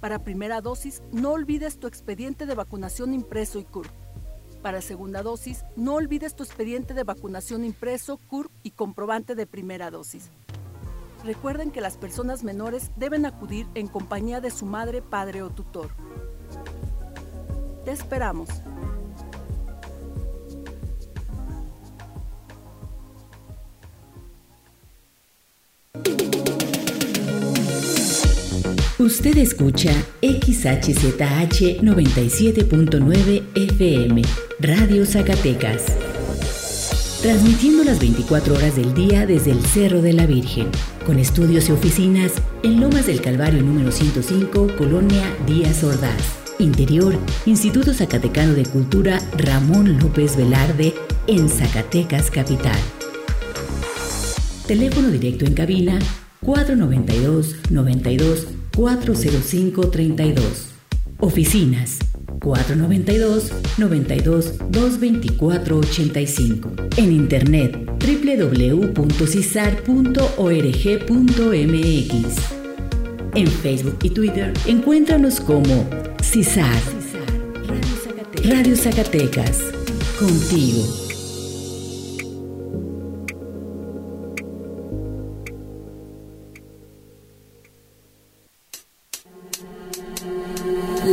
Para primera dosis, no olvides tu expediente de vacunación impreso y CURP. Para segunda dosis, no olvides tu expediente de vacunación impreso, CURP y comprobante de primera dosis. Recuerden que las personas menores deben acudir en compañía de su madre, padre o tutor. Te esperamos. Usted escucha XHZH 97.9 FM, Radio Zacatecas. Transmitiendo las 24 horas del día desde el Cerro de la Virgen, con estudios y oficinas en Lomas del Calvario número 105, Colonia Díaz Ordaz. Interior, Instituto Zacatecano de Cultura Ramón López Velarde, en Zacatecas Capital. Teléfono directo en cabina 492 92 405 32. Oficinas 492 92 224 85. En internet www.cisar.org.mx. En Facebook y Twitter encuéntranos como CISAR. Radio Zacatecas. Contigo.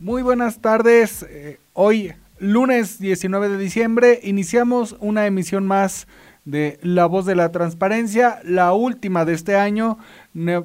Muy buenas tardes. Eh, hoy, lunes 19 de diciembre, iniciamos una emisión más de La Voz de la Transparencia, la última de este año,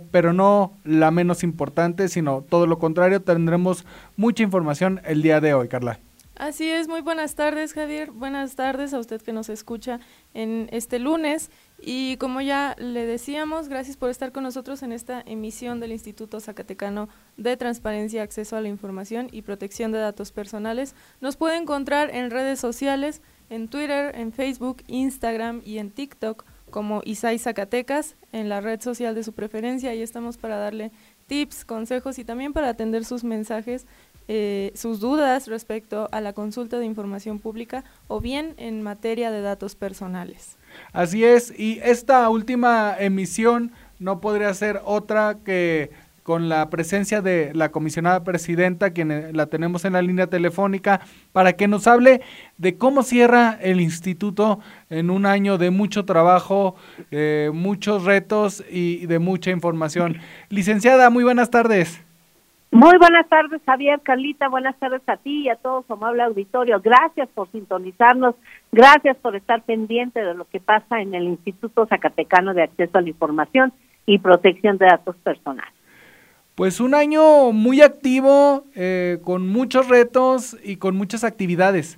pero no la menos importante, sino todo lo contrario, tendremos mucha información el día de hoy, Carla. Así es, muy buenas tardes Javier, buenas tardes a usted que nos escucha en este lunes y como ya le decíamos, gracias por estar con nosotros en esta emisión del Instituto Zacatecano de Transparencia, Acceso a la Información y Protección de Datos Personales. Nos puede encontrar en redes sociales, en Twitter, en Facebook, Instagram y en TikTok como Isai Zacatecas, en la red social de su preferencia. y estamos para darle tips, consejos y también para atender sus mensajes eh, sus dudas respecto a la consulta de información pública o bien en materia de datos personales. Así es, y esta última emisión no podría ser otra que con la presencia de la comisionada presidenta, quien eh, la tenemos en la línea telefónica, para que nos hable de cómo cierra el instituto en un año de mucho trabajo, eh, muchos retos y de mucha información. Licenciada, muy buenas tardes. Muy buenas tardes, Javier, Carlita, buenas tardes a ti y a todo su amable auditorio. Gracias por sintonizarnos, gracias por estar pendiente de lo que pasa en el Instituto Zacatecano de Acceso a la Información y Protección de Datos Personales. Pues un año muy activo, eh, con muchos retos y con muchas actividades.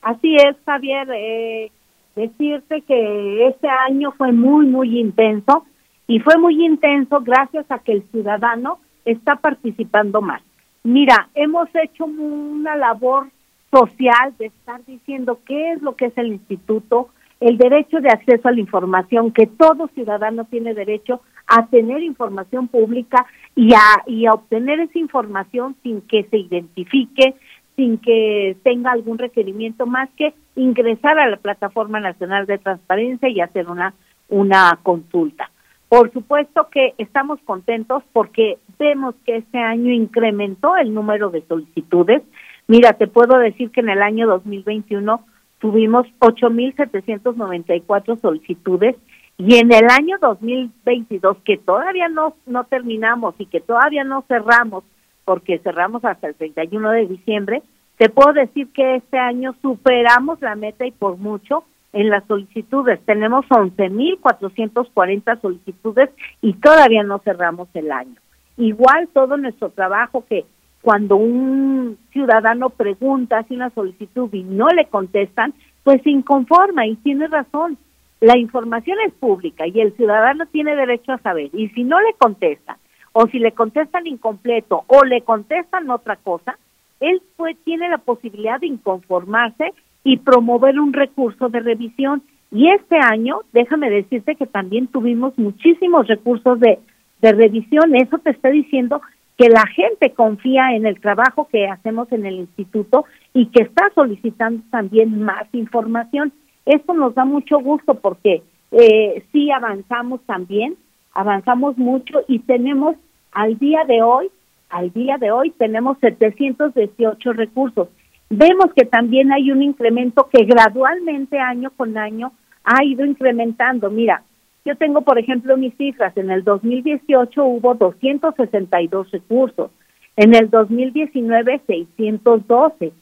Así es, Javier. Eh, decirte que este año fue muy, muy intenso y fue muy intenso gracias a que el ciudadano está participando más. Mira, hemos hecho una labor social de estar diciendo qué es lo que es el instituto, el derecho de acceso a la información, que todo ciudadano tiene derecho a tener información pública y a, y a obtener esa información sin que se identifique, sin que tenga algún requerimiento más que ingresar a la Plataforma Nacional de Transparencia y hacer una, una consulta. Por supuesto que estamos contentos porque vemos que este año incrementó el número de solicitudes. Mira, te puedo decir que en el año 2021 tuvimos 8.794 solicitudes y en el año 2022, que todavía no, no terminamos y que todavía no cerramos, porque cerramos hasta el 31 de diciembre, te puedo decir que este año superamos la meta y por mucho en las solicitudes. Tenemos 11.440 solicitudes y todavía no cerramos el año. Igual todo nuestro trabajo que cuando un ciudadano pregunta si una solicitud y no le contestan, pues se inconforma y tiene razón. la información es pública y el ciudadano tiene derecho a saber. Y si no le contestan, o si le contestan incompleto, o le contestan otra cosa, él pues, tiene la posibilidad de inconformarse y promover un recurso de revisión. Y este año, déjame decirte que también tuvimos muchísimos recursos de, de revisión. Eso te está diciendo que la gente confía en el trabajo que hacemos en el instituto y que está solicitando también más información. Esto nos da mucho gusto porque eh, sí avanzamos también, avanzamos mucho y tenemos al día de hoy, al día de hoy tenemos 718 recursos. Vemos que también hay un incremento que gradualmente año con año ha ido incrementando. Mira, yo tengo, por ejemplo, mis cifras. En el 2018 hubo 262 recursos. En el 2019, 612.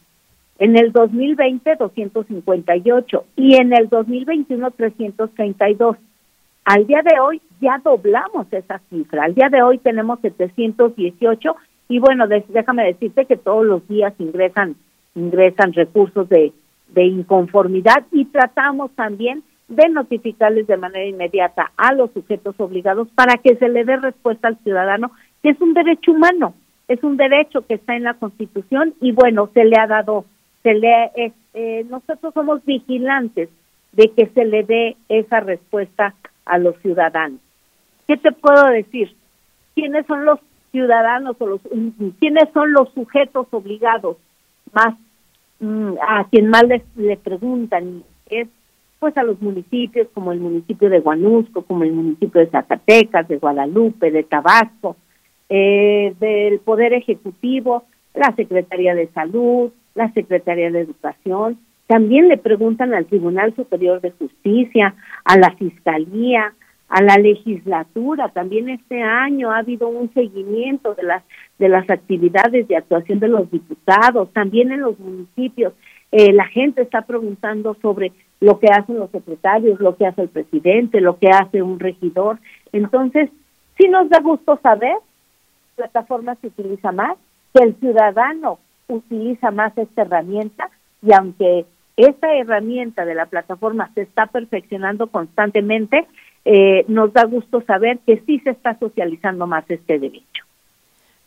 En el 2020, 258. Y en el 2021, 332. Al día de hoy ya doblamos esa cifra. Al día de hoy tenemos 718 y bueno, déjame decirte que todos los días ingresan ingresan recursos de, inconformidad y tratamos también de notificarles de manera inmediata a los sujetos obligados para que se le dé respuesta al ciudadano, que es un derecho humano, es un derecho que está en la Constitución y bueno, se le ha dado, se le eh, nosotros somos vigilantes de que se le dé esa respuesta a los ciudadanos. ¿Qué te puedo decir? ¿Quiénes son los ciudadanos o los quiénes son los sujetos obligados más mm, a quien más les, le preguntan es pues a los municipios como el municipio de Guanusco, como el municipio de Zacatecas, de Guadalupe, de Tabasco, eh, del Poder Ejecutivo, la Secretaría de Salud, la Secretaría de Educación, también le preguntan al Tribunal Superior de Justicia, a la Fiscalía, a la legislatura. También este año ha habido un seguimiento de las de las actividades de actuación de los diputados, también en los municipios. Eh, la gente está preguntando sobre lo que hacen los secretarios, lo que hace el presidente, lo que hace un regidor. Entonces, sí nos da gusto saber la plataforma se utiliza más, que el ciudadano utiliza más esta herramienta y aunque esta herramienta de la plataforma se está perfeccionando constantemente, eh, nos da gusto saber que sí se está socializando más este derecho.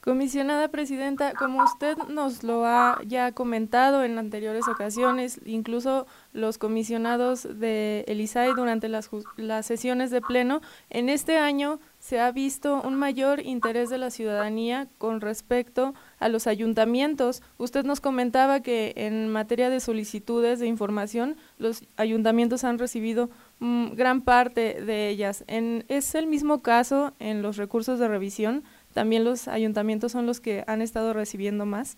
Comisionada Presidenta, como usted nos lo ha ya comentado en anteriores ocasiones, incluso los comisionados de Elisai durante las, las sesiones de pleno, en este año se ha visto un mayor interés de la ciudadanía con respecto a los ayuntamientos. Usted nos comentaba que en materia de solicitudes de información, los ayuntamientos han recibido mm, gran parte de ellas. En, ¿Es el mismo caso en los recursos de revisión? ¿También los ayuntamientos son los que han estado recibiendo más?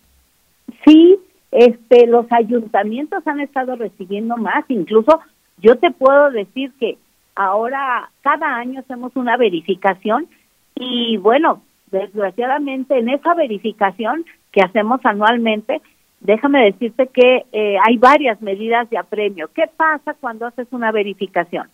Sí, este, los ayuntamientos han estado recibiendo más. Incluso yo te puedo decir que ahora cada año hacemos una verificación y bueno, desgraciadamente en esa verificación que hacemos anualmente, déjame decirte que eh, hay varias medidas de apremio. ¿Qué pasa cuando haces una verificación?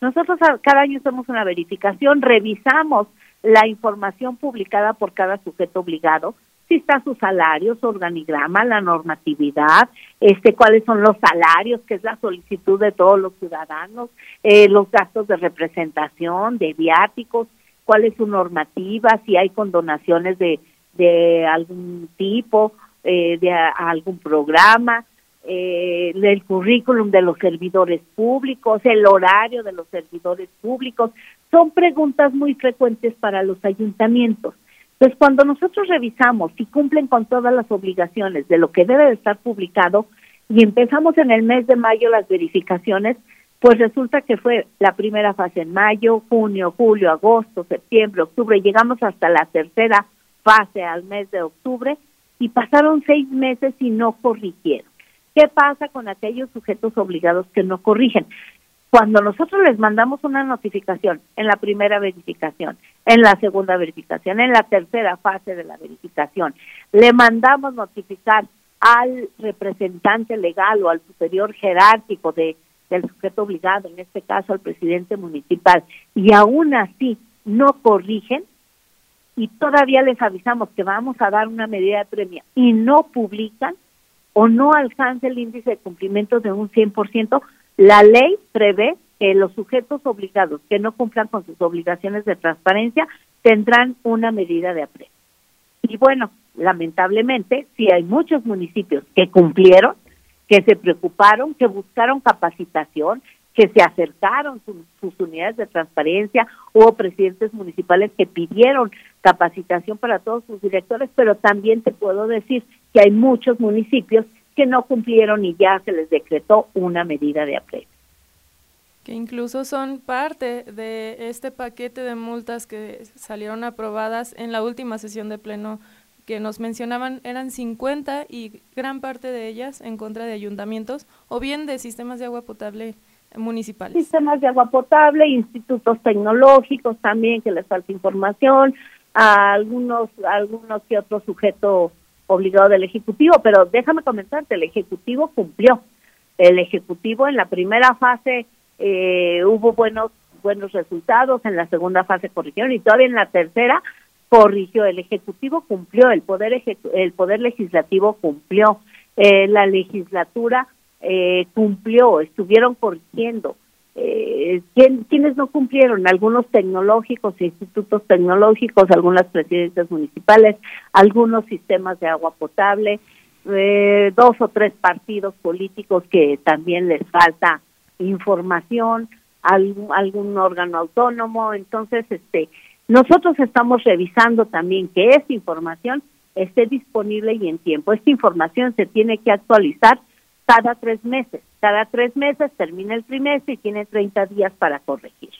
Nosotros cada año hacemos una verificación, revisamos la información publicada por cada sujeto obligado, si está su salario, su organigrama, la normatividad, este, cuáles son los salarios, que es la solicitud de todos los ciudadanos, eh, los gastos de representación, de viáticos, cuál es su normativa, si hay condonaciones de, de algún tipo, eh, de algún programa, eh, el currículum de los servidores públicos, el horario de los servidores públicos, son preguntas muy frecuentes para los ayuntamientos. Entonces, cuando nosotros revisamos si cumplen con todas las obligaciones de lo que debe de estar publicado y empezamos en el mes de mayo las verificaciones, pues resulta que fue la primera fase en mayo, junio, julio, agosto, septiembre, octubre, llegamos hasta la tercera fase al mes de octubre y pasaron seis meses y no corrigieron. ¿Qué pasa con aquellos sujetos obligados que no corrigen? Cuando nosotros les mandamos una notificación en la primera verificación, en la segunda verificación, en la tercera fase de la verificación, le mandamos notificar al representante legal o al superior jerárquico de, del sujeto obligado, en este caso al presidente municipal, y aún así no corrigen, y todavía les avisamos que vamos a dar una medida de premio y no publican, o no alcanza el índice de cumplimiento de un 100%, la ley prevé que los sujetos obligados que no cumplan con sus obligaciones de transparencia tendrán una medida de aprecio. Y bueno, lamentablemente, si hay muchos municipios que cumplieron, que se preocuparon, que buscaron capacitación, que se acercaron sus, unidades de transparencia, hubo presidentes municipales que pidieron capacitación para todos sus directores, pero también te puedo decir que hay muchos municipios que no cumplieron y ya se les decretó una medida de aprecio. Que incluso son parte de este paquete de multas que salieron aprobadas en la última sesión de pleno que nos mencionaban eran 50 y gran parte de ellas en contra de ayuntamientos o bien de sistemas de agua potable municipales. Sistemas de agua potable, institutos tecnológicos también que les falta información, a algunos algunos que otros sujetos obligado del Ejecutivo, pero déjame comentarte, el Ejecutivo cumplió. El Ejecutivo en la primera fase eh, hubo buenos buenos resultados, en la segunda fase corrigieron y todavía en la tercera corrigió. El Ejecutivo cumplió, el Poder, el poder Legislativo cumplió, eh, la legislatura eh, cumplió, estuvieron corrigiendo. Eh, ¿Quiénes no cumplieron? Algunos tecnológicos, institutos tecnológicos, algunas presidencias municipales, algunos sistemas de agua potable, eh, dos o tres partidos políticos que también les falta información, algún, algún órgano autónomo. Entonces, este, nosotros estamos revisando también que esta información esté disponible y en tiempo. Esta información se tiene que actualizar cada tres meses. Cada tres meses termina el trimestre y tiene 30 días para corregir.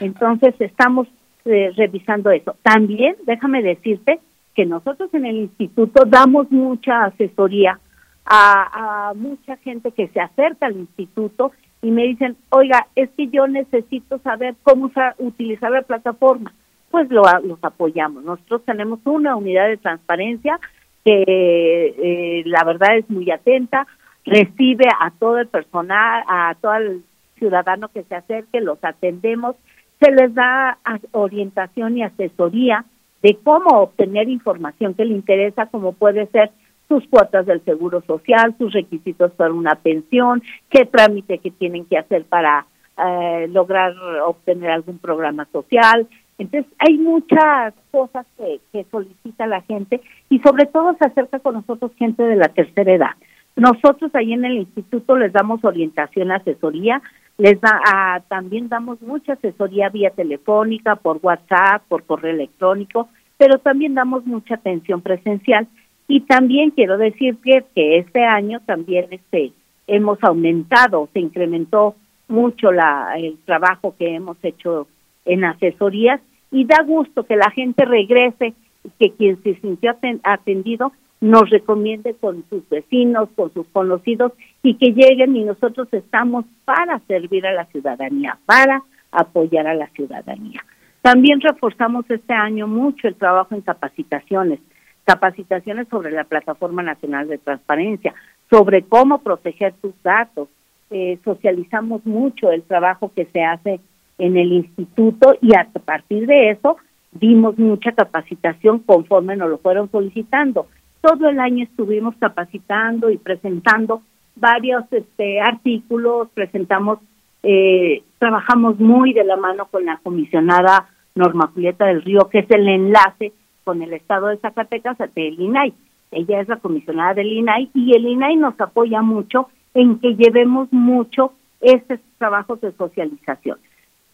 Entonces estamos eh, revisando eso. También déjame decirte que nosotros en el instituto damos mucha asesoría a, mucha gente que se acerca al instituto y me dicen, oiga, es que yo necesito saber cómo utilizar la plataforma. Pues lo, los apoyamos. Nosotros tenemos una unidad de transparencia que eh, la verdad es muy atenta, recibe a todo el personal, a todo el ciudadano que se acerque, los atendemos, se les da orientación y asesoría de cómo obtener información que le interesa, como puede ser sus cuotas del seguro social, sus requisitos para una pensión, qué trámite que tienen que hacer para eh, lograr obtener algún programa social. Entonces, hay muchas cosas que, que solicita la gente y sobre todo se acerca con nosotros gente de la tercera edad. Nosotros ahí en el instituto les damos orientación, asesoría, les da, ah, también damos mucha asesoría vía telefónica, por WhatsApp, por correo electrónico, pero también damos mucha atención presencial. Y también quiero decir que, que este año también este hemos aumentado, se incrementó mucho la, el trabajo que hemos hecho en asesorías y da gusto que la gente regrese, que quien se sintió atendido nos recomiende con sus vecinos, con sus conocidos y que lleguen y nosotros estamos para servir a la ciudadanía, para apoyar a la ciudadanía. También reforzamos este año mucho el trabajo en capacitaciones, capacitaciones sobre la Plataforma Nacional de Transparencia, sobre cómo proteger tus datos. Eh, socializamos mucho el trabajo que se hace en el instituto y a partir de eso dimos mucha capacitación conforme nos lo fueron solicitando todo el año estuvimos capacitando y presentando varios este, artículos, presentamos, eh, trabajamos muy de la mano con la comisionada Norma Julieta del Río, que es el enlace con el estado de Zacatecas del INAI. Ella es la comisionada del INAI y el INAI nos apoya mucho en que llevemos mucho estos trabajos de socialización.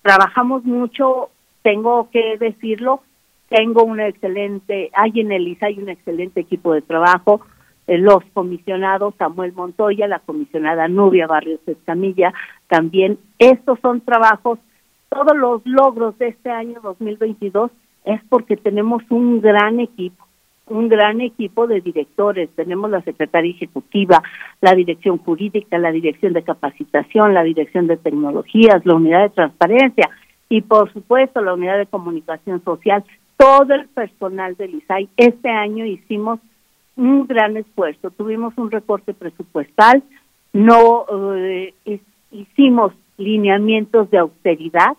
Trabajamos mucho, tengo que decirlo, tengo un excelente, hay en el hay un excelente equipo de trabajo, eh, los comisionados Samuel Montoya, la comisionada Nubia Barrios Escamilla, también. Estos son trabajos, todos los logros de este año 2022 es porque tenemos un gran equipo, un gran equipo de directores. Tenemos la Secretaría Ejecutiva, la Dirección Jurídica, la Dirección de Capacitación, la Dirección de Tecnologías, la Unidad de Transparencia y, por supuesto, la Unidad de Comunicación Social todo el personal del ISAI. Este año hicimos un gran esfuerzo, tuvimos un recorte presupuestal, no eh, hicimos lineamientos de austeridad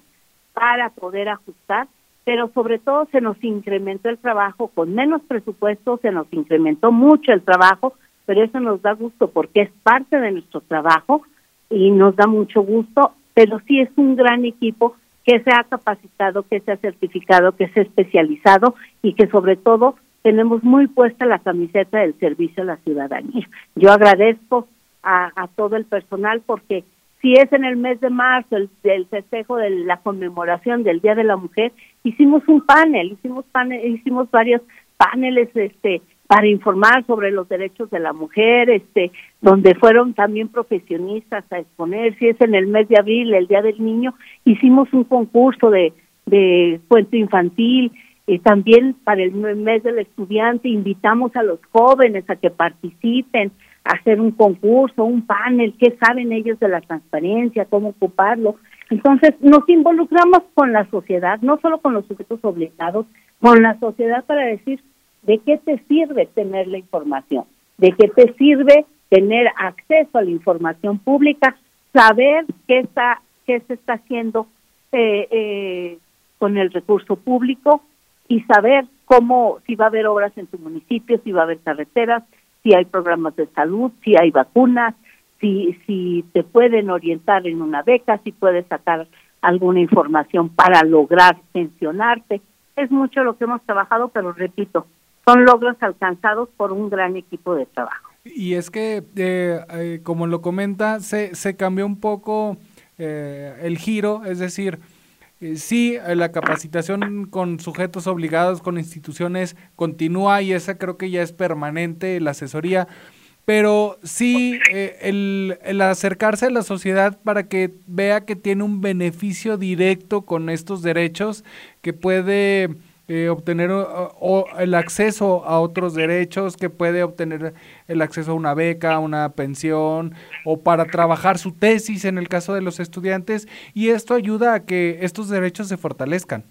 para poder ajustar, pero sobre todo se nos incrementó el trabajo con menos presupuesto, se nos incrementó mucho el trabajo, pero eso nos da gusto porque es parte de nuestro trabajo y nos da mucho gusto pero sí es un gran equipo que se ha capacitado, que se ha certificado, que se ha especializado y que sobre todo tenemos muy puesta la camiseta del servicio a la ciudadanía. Yo agradezco a, a todo el personal porque si es en el mes de marzo el, el festejo de la conmemoración del Día de la Mujer, hicimos un panel, hicimos panel, hicimos varios paneles este para informar sobre los derechos de la mujer, este, donde fueron también profesionistas a exponer, si es en el mes de abril, el Día del Niño, hicimos un concurso de, de cuento infantil, y también para el mes del estudiante invitamos a los jóvenes a que participen, a hacer un concurso, un panel, qué saben ellos de la transparencia, cómo ocuparlo. Entonces nos involucramos con la sociedad, no solo con los sujetos obligados, con la sociedad para decir, ¿De qué te sirve tener la información? ¿De qué te sirve tener acceso a la información pública? Saber qué está qué se está haciendo eh, eh, con el recurso público y saber cómo si va a haber obras en tu municipio, si va a haber carreteras, si hay programas de salud, si hay vacunas, si si te pueden orientar en una beca, si puedes sacar alguna información para lograr pensionarte. Es mucho lo que hemos trabajado, pero repito, son logros alcanzados por un gran equipo de trabajo. Y es que, eh, eh, como lo comenta, se, se cambió un poco eh, el giro, es decir, sí, la capacitación con sujetos obligados, con instituciones, continúa y esa creo que ya es permanente, la asesoría, pero sí el, el, acercarse a la sociedad para que vea que tiene un beneficio directo con estos derechos, que puede eh, obtener o, el acceso a otros derechos, que puede obtener el acceso a una beca, una pensión o para trabajar su tesis en el caso de los estudiantes y esto ayuda a que estos derechos se fortalezcan.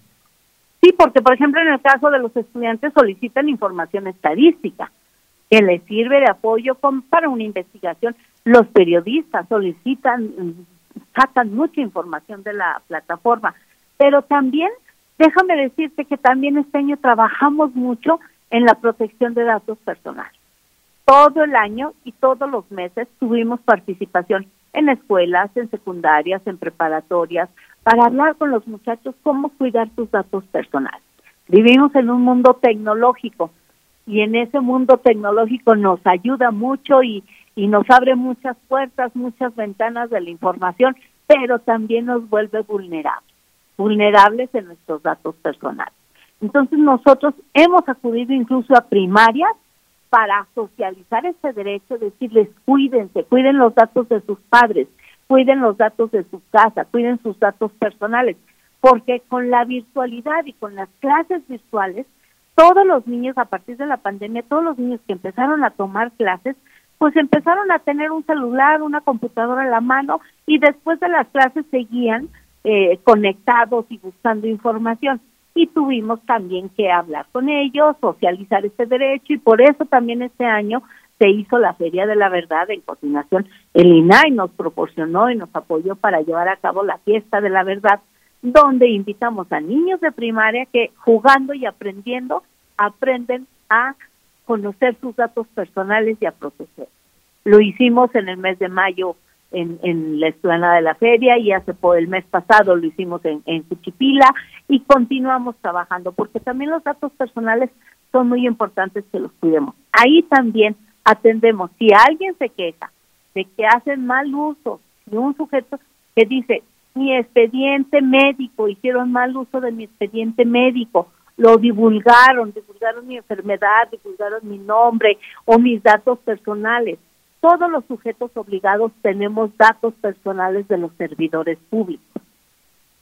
Sí, porque por ejemplo en el caso de los estudiantes solicitan información estadística que les sirve de apoyo para una investigación. Los periodistas solicitan, sacan mucha información de la plataforma, pero también Déjame decirte que también este año trabajamos mucho en la protección de datos personales. Todo el año y todos los meses tuvimos participación en escuelas, en secundarias, en preparatorias, para hablar con los muchachos cómo cuidar sus datos personales. Vivimos en un mundo tecnológico y en ese mundo tecnológico nos ayuda mucho y, nos abre muchas puertas, muchas ventanas de la información, pero también nos vuelve vulnerables vulnerables en nuestros datos personales. Entonces nosotros hemos acudido incluso a primarias para socializar ese derecho, decirles cuídense, cuiden los datos de sus padres, cuiden los datos de su casa, cuiden sus datos personales, porque con la virtualidad y con las clases virtuales, todos los niños a partir de la pandemia, todos los niños que empezaron a tomar clases, pues empezaron a tener un celular, una computadora a la mano y después de las clases seguían eh, conectados y buscando información. Y tuvimos también que hablar con ellos, socializar este derecho y por eso también este año se hizo la Feria de la Verdad en coordinación. El INAI nos proporcionó y nos apoyó para llevar a cabo la Fiesta de la Verdad, donde invitamos a niños de primaria que jugando y aprendiendo aprenden a conocer sus datos personales y a proteger. Lo hicimos en el mes de mayo en, en la explanada de la feria y hace por el mes pasado lo hicimos en, en Cuchipila y continuamos trabajando porque también los datos personales son muy importantes que los cuidemos. Ahí también atendemos. Si alguien se queja de que hacen mal uso de un sujeto que dice, mi expediente médico, hicieron mal uso de mi expediente médico, lo divulgaron, divulgaron mi enfermedad, divulgaron mi nombre o mis datos personales todos los sujetos obligados tenemos datos personales de los servidores públicos.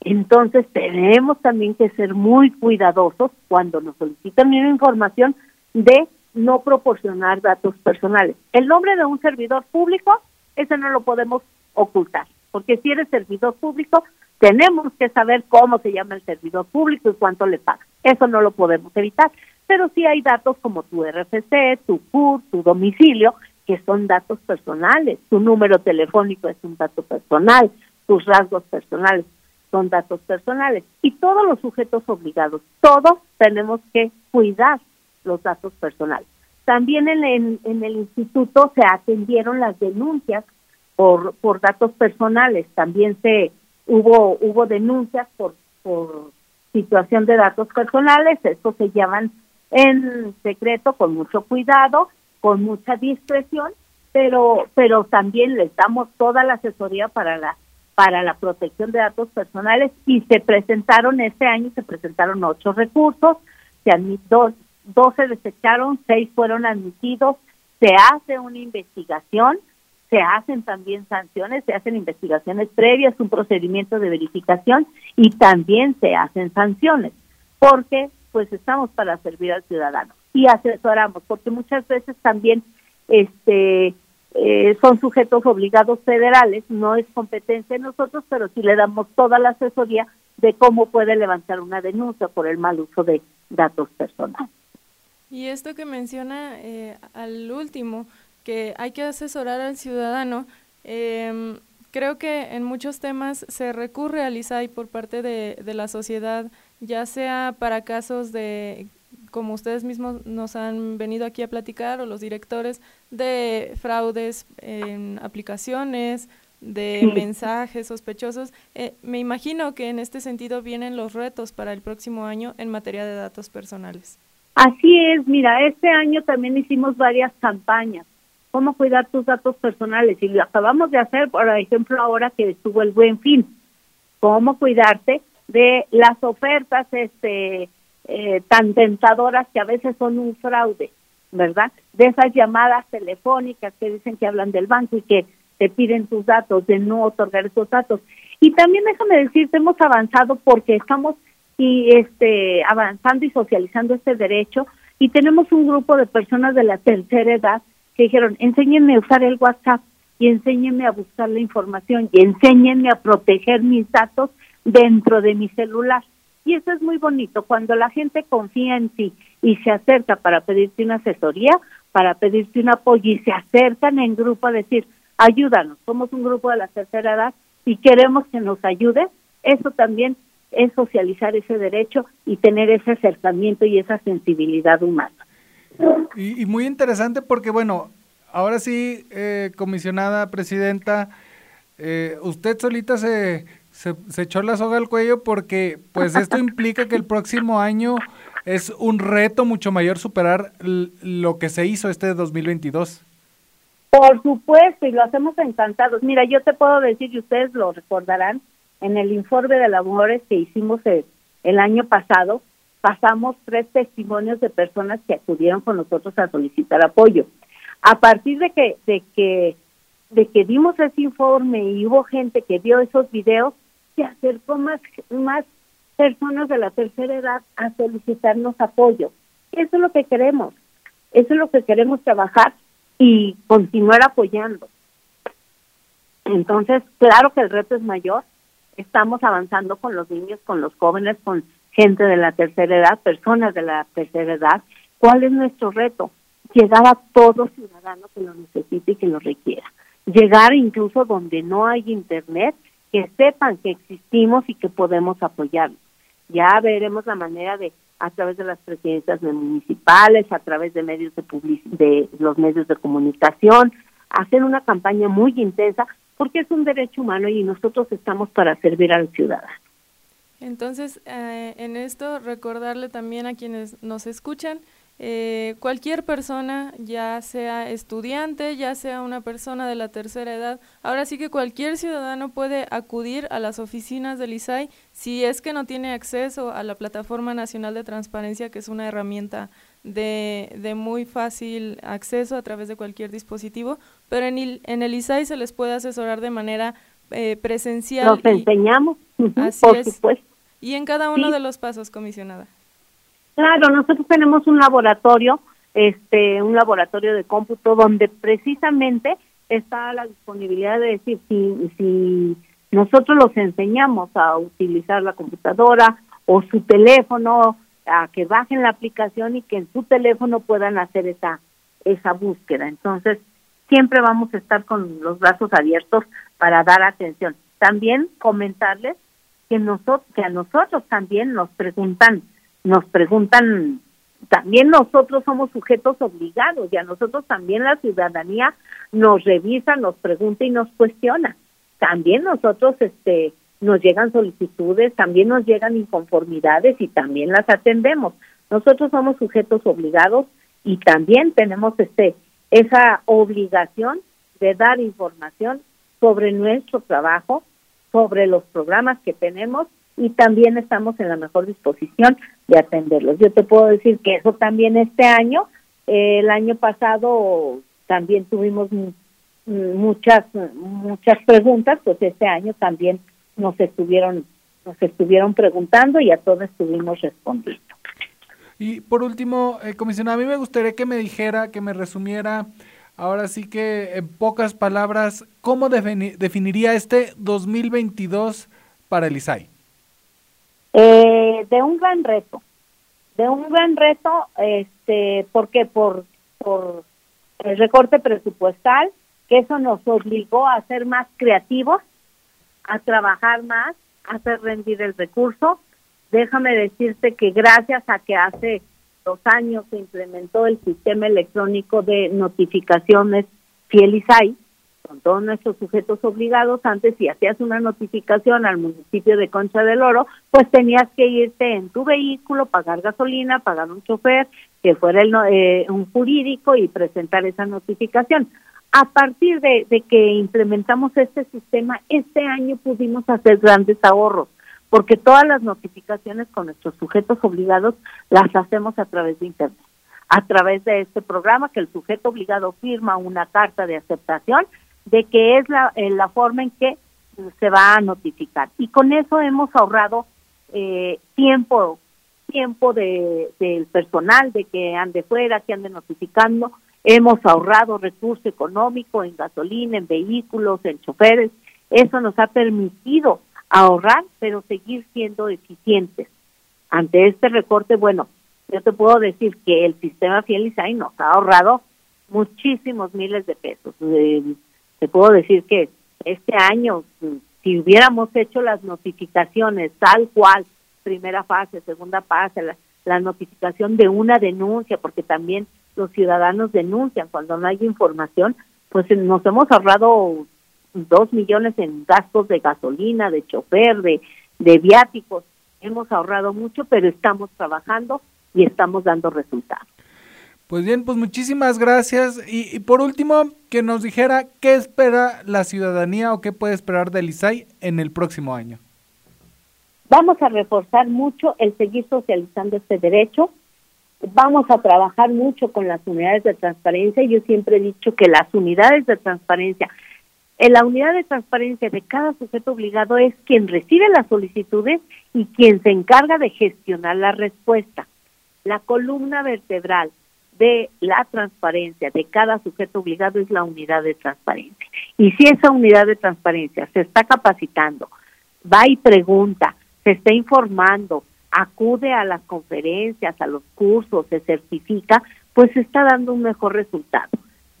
Entonces tenemos también que ser muy cuidadosos cuando nos solicitan una información de no proporcionar datos personales. El nombre de un servidor público, ese no lo podemos ocultar, porque si eres servidor público, tenemos que saber cómo se llama el servidor público y cuánto le paga. Eso no lo podemos evitar. Pero sí hay datos como tu RFC, tu CUR, tu domicilio, que son datos personales. Tu número telefónico es un dato personal, tus rasgos personales son datos personales. Y todos los sujetos obligados, todos tenemos que cuidar los datos personales. También en, en, el instituto se atendieron las denuncias por, por datos personales. También se, hubo hubo denuncias por por situación de datos personales, estos se llaman en secreto con mucho cuidado, con mucha discreción, pero pero también les damos toda la asesoría para la para la protección de datos personales y se presentaron este año se presentaron ocho recursos, se dos, dos se desecharon, seis fueron admitidos, se hace una investigación, se hacen también sanciones, se hacen investigaciones previas, un procedimiento de verificación y también se hacen sanciones, porque pues estamos para servir al ciudadano y asesoramos, porque muchas veces también este eh, son sujetos obligados federales, no es competencia de nosotros, pero sí le damos toda la asesoría de cómo puede levantar una denuncia por el mal uso de datos personales. Y esto que menciona eh, al último, que hay que asesorar al ciudadano, eh, creo que en muchos temas se recurre al ISAI por parte de, de la sociedad, ya sea para casos de como ustedes mismos nos han venido aquí a platicar, o los directores, de fraudes en aplicaciones, de mensajes sospechosos. Eh, me imagino que en este sentido vienen los retos para el próximo año en materia de datos personales. Así es, mira, este año también hicimos varias campañas. ¿Cómo cuidar tus datos personales? Y lo acabamos de hacer, por ejemplo, ahora que estuvo el buen fin. ¿Cómo cuidarte de las ofertas este eh, tan tentadoras que a veces son un fraude, ¿verdad? De esas llamadas telefónicas que dicen que hablan del banco y que te piden tus datos, de no otorgar esos datos. Y también déjame decirte, hemos avanzado porque estamos y este avanzando y socializando este derecho y tenemos un grupo de personas de la tercera edad que dijeron, enséñenme a usar el WhatsApp y enséñenme a buscar la información y enséñenme a proteger mis datos dentro de mi celular. Y eso es muy bonito, cuando la gente confía en ti y se acerca para pedirte una asesoría, para pedirte un apoyo y se acercan en grupo a decir, ayúdanos, somos un grupo de la tercera edad y queremos que nos ayude, eso también es socializar ese derecho y tener ese acercamiento y esa sensibilidad humana. Y, muy interesante porque, bueno, ahora sí, eh, comisionada presidenta, eh, usted solita se se, echó la soga al cuello porque pues esto implica que el próximo año es un reto mucho mayor superar lo que se hizo este 2022. Por supuesto, y lo hacemos encantados. Mira, yo te puedo decir, y ustedes lo recordarán, en el informe de labores que hicimos el, año pasado, pasamos tres testimonios de personas que acudieron con nosotros a solicitar apoyo. A partir de que, de que, de que dimos ese informe y hubo gente que vio esos videos, se acercó más, más personas de la tercera edad a solicitarnos apoyo. Eso es lo que queremos. Eso es lo que queremos trabajar y continuar apoyando. Entonces, claro que el reto es mayor. Estamos avanzando con los niños, con los jóvenes, con gente de la tercera edad, personas de la tercera edad. ¿Cuál es nuestro reto? Llegar a todo ciudadano que lo necesite y que lo requiera. Llegar incluso donde no hay internet que sepan que existimos y que podemos apoyarlos. Ya veremos la manera de, a través de las presidencias municipales, a través de medios de, de los medios de comunicación, hacer una campaña muy intensa porque es un derecho humano y nosotros estamos para servir al ciudadano. Entonces, eh, en esto, recordarle también a quienes nos escuchan eh, cualquier persona, ya sea estudiante, ya sea una persona de la tercera edad, ahora sí que cualquier ciudadano puede acudir a las oficinas del ISAI si es que no tiene acceso a la Plataforma Nacional de Transparencia, que es una herramienta de, de muy fácil acceso a través de cualquier dispositivo, pero en el, en el ISAI se les puede asesorar de manera eh, presencial. Nos enseñamos, por supuesto. Y en cada uno de los pasos, comisionada. Claro, nosotros tenemos un laboratorio, este, un laboratorio de cómputo donde precisamente está la disponibilidad de decir si, si nosotros los enseñamos a utilizar la computadora o su teléfono, a que bajen la aplicación y que en su teléfono puedan hacer esa esa búsqueda. Entonces, siempre vamos a estar con los brazos abiertos para dar atención. También comentarles que nosotros que a nosotros también nos preguntan nos preguntan, también nosotros somos sujetos obligados y a nosotros también la ciudadanía nos revisa, nos pregunta y nos cuestiona. También nosotros este nos llegan solicitudes, también nos llegan inconformidades y también las atendemos. Nosotros somos sujetos obligados y también tenemos este esa obligación de dar información sobre nuestro trabajo, sobre los programas que tenemos y también estamos en la mejor disposición de atenderlos. Yo te puedo decir que eso también este año, eh, el año pasado también tuvimos muchas muchas preguntas, pues este año también nos estuvieron nos estuvieron preguntando y a todos estuvimos respondiendo. Y por último, eh, comisionada, a mí me gustaría que me dijera, que me resumiera, ahora sí que en pocas palabras, ¿cómo definiría este 2022 para el ISAI? Eh, de un gran reto, de un gran reto, este, porque por, por el recorte presupuestal, que eso nos obligó a ser más creativos, a trabajar más, a hacer rendir el recurso. Déjame decirte que gracias a que hace dos años se implementó el sistema electrónico de notificaciones Fielisai, con todos nuestros sujetos obligados, antes si hacías una notificación al municipio de Concha del Oro, pues tenías que irte en tu vehículo, pagar gasolina, pagar un chofer, que fuera el, eh, un jurídico y presentar esa notificación. A partir de, de que implementamos este sistema, este año pudimos hacer grandes ahorros, porque todas las notificaciones con nuestros sujetos obligados las hacemos a través de Internet a través de este programa que el sujeto obligado firma una carta de aceptación de que es la, eh, la forma en que se va a notificar. Y con eso hemos ahorrado eh, tiempo tiempo de, del personal, de que ande fuera, que ande notificando. Hemos ahorrado recurso económico en gasolina, en vehículos, en choferes. Eso nos ha permitido ahorrar, pero seguir siendo eficientes. Ante este recorte, bueno, yo te puedo decir que el sistema Fiel nos ha ahorrado muchísimos miles de pesos. Te puedo decir que este año, si hubiéramos hecho las notificaciones tal cual, primera fase, segunda fase, la, notificación de una denuncia, porque también los ciudadanos denuncian cuando no hay información, pues nos hemos ahorrado dos millones en gastos de gasolina, de chofer, de, de viáticos. Hemos ahorrado mucho, pero estamos trabajando y estamos dando resultados. Pues bien, pues muchísimas gracias. Y, por último, que nos dijera qué espera la ciudadanía o qué puede esperar del ISAI en el próximo año. Vamos a reforzar mucho el seguir socializando este derecho. Vamos a trabajar mucho con las unidades de transparencia. Yo siempre he dicho que las unidades de transparencia, en la unidad de transparencia de cada sujeto obligado es quien recibe las solicitudes y quien se encarga de gestionar la respuesta. La columna vertebral de la transparencia de cada sujeto obligado es la unidad de transparencia. Y si esa unidad de transparencia se está capacitando, va y pregunta, se está informando, acude a las conferencias, a los cursos, se certifica, pues está dando un mejor resultado.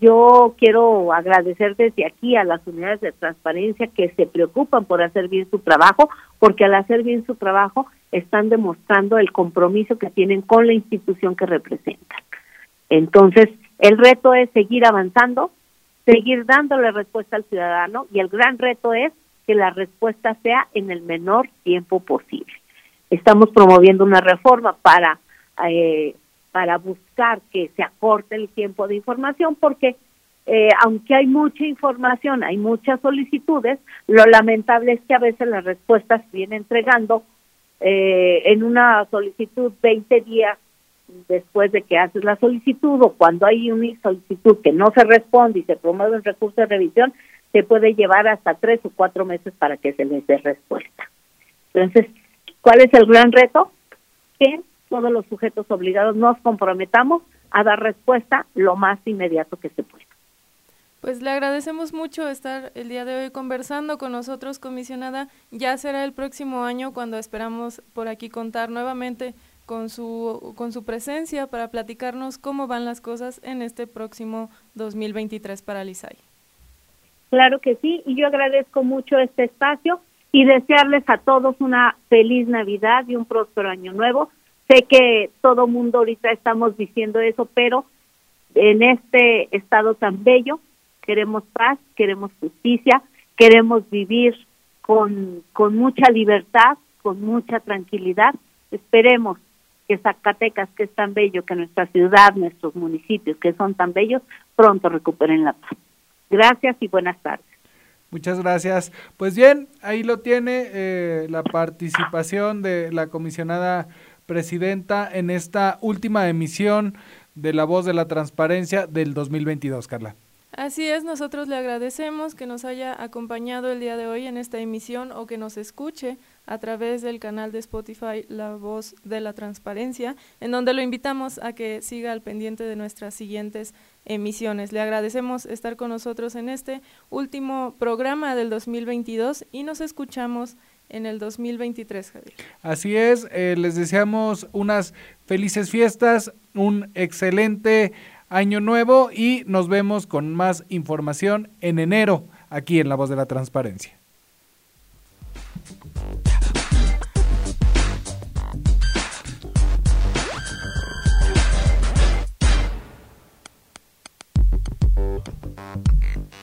Yo quiero agradecer desde aquí a las unidades de transparencia que se preocupan por hacer bien su trabajo, porque al hacer bien su trabajo están demostrando el compromiso que tienen con la institución que representan. Entonces, el reto es seguir avanzando, seguir dándole respuesta al ciudadano y el gran reto es que la respuesta sea en el menor tiempo posible. Estamos promoviendo una reforma para eh, para buscar que se acorte el tiempo de información porque eh, aunque hay mucha información, hay muchas solicitudes, lo lamentable es que a veces las respuestas vienen entregando eh, en una solicitud 20 días después de que haces la solicitud o cuando hay una solicitud que no se responde y se promueve un recurso de revisión, se puede llevar hasta tres o cuatro meses para que se les dé respuesta. Entonces, ¿cuál es el gran reto? Que todos los sujetos obligados nos comprometamos a dar respuesta lo más inmediato que se pueda. Pues le agradecemos mucho estar el día de hoy conversando con nosotros, comisionada. Ya será el próximo año cuando esperamos por aquí contar nuevamente con su, con su presencia para platicarnos cómo van las cosas en este próximo 2023 para Lisay. Claro que sí, y yo agradezco mucho este espacio y desearles a todos una feliz Navidad y un próspero año nuevo. Sé que todo mundo ahorita estamos diciendo eso, pero en este estado tan bello queremos paz, queremos justicia, queremos vivir con, con mucha libertad, con mucha tranquilidad. Esperemos que Zacatecas, que es tan bello, que nuestra ciudad, nuestros municipios, que son tan bellos, pronto recuperen la paz. Gracias y buenas tardes. Muchas gracias. Pues bien, ahí lo tiene eh, la participación de la comisionada presidenta en esta última emisión de La Voz de la Transparencia del 2022, Carla. Así es, nosotros le agradecemos que nos haya acompañado el día de hoy en esta emisión o que nos escuche a través del canal de Spotify La Voz de la Transparencia, en donde lo invitamos a que siga al pendiente de nuestras siguientes emisiones. Le agradecemos estar con nosotros en este último programa del 2022 y nos escuchamos en el 2023, Javier. Así es, eh, les deseamos unas felices fiestas, un excelente año nuevo y nos vemos con más información en enero aquí en La Voz de la Transparencia.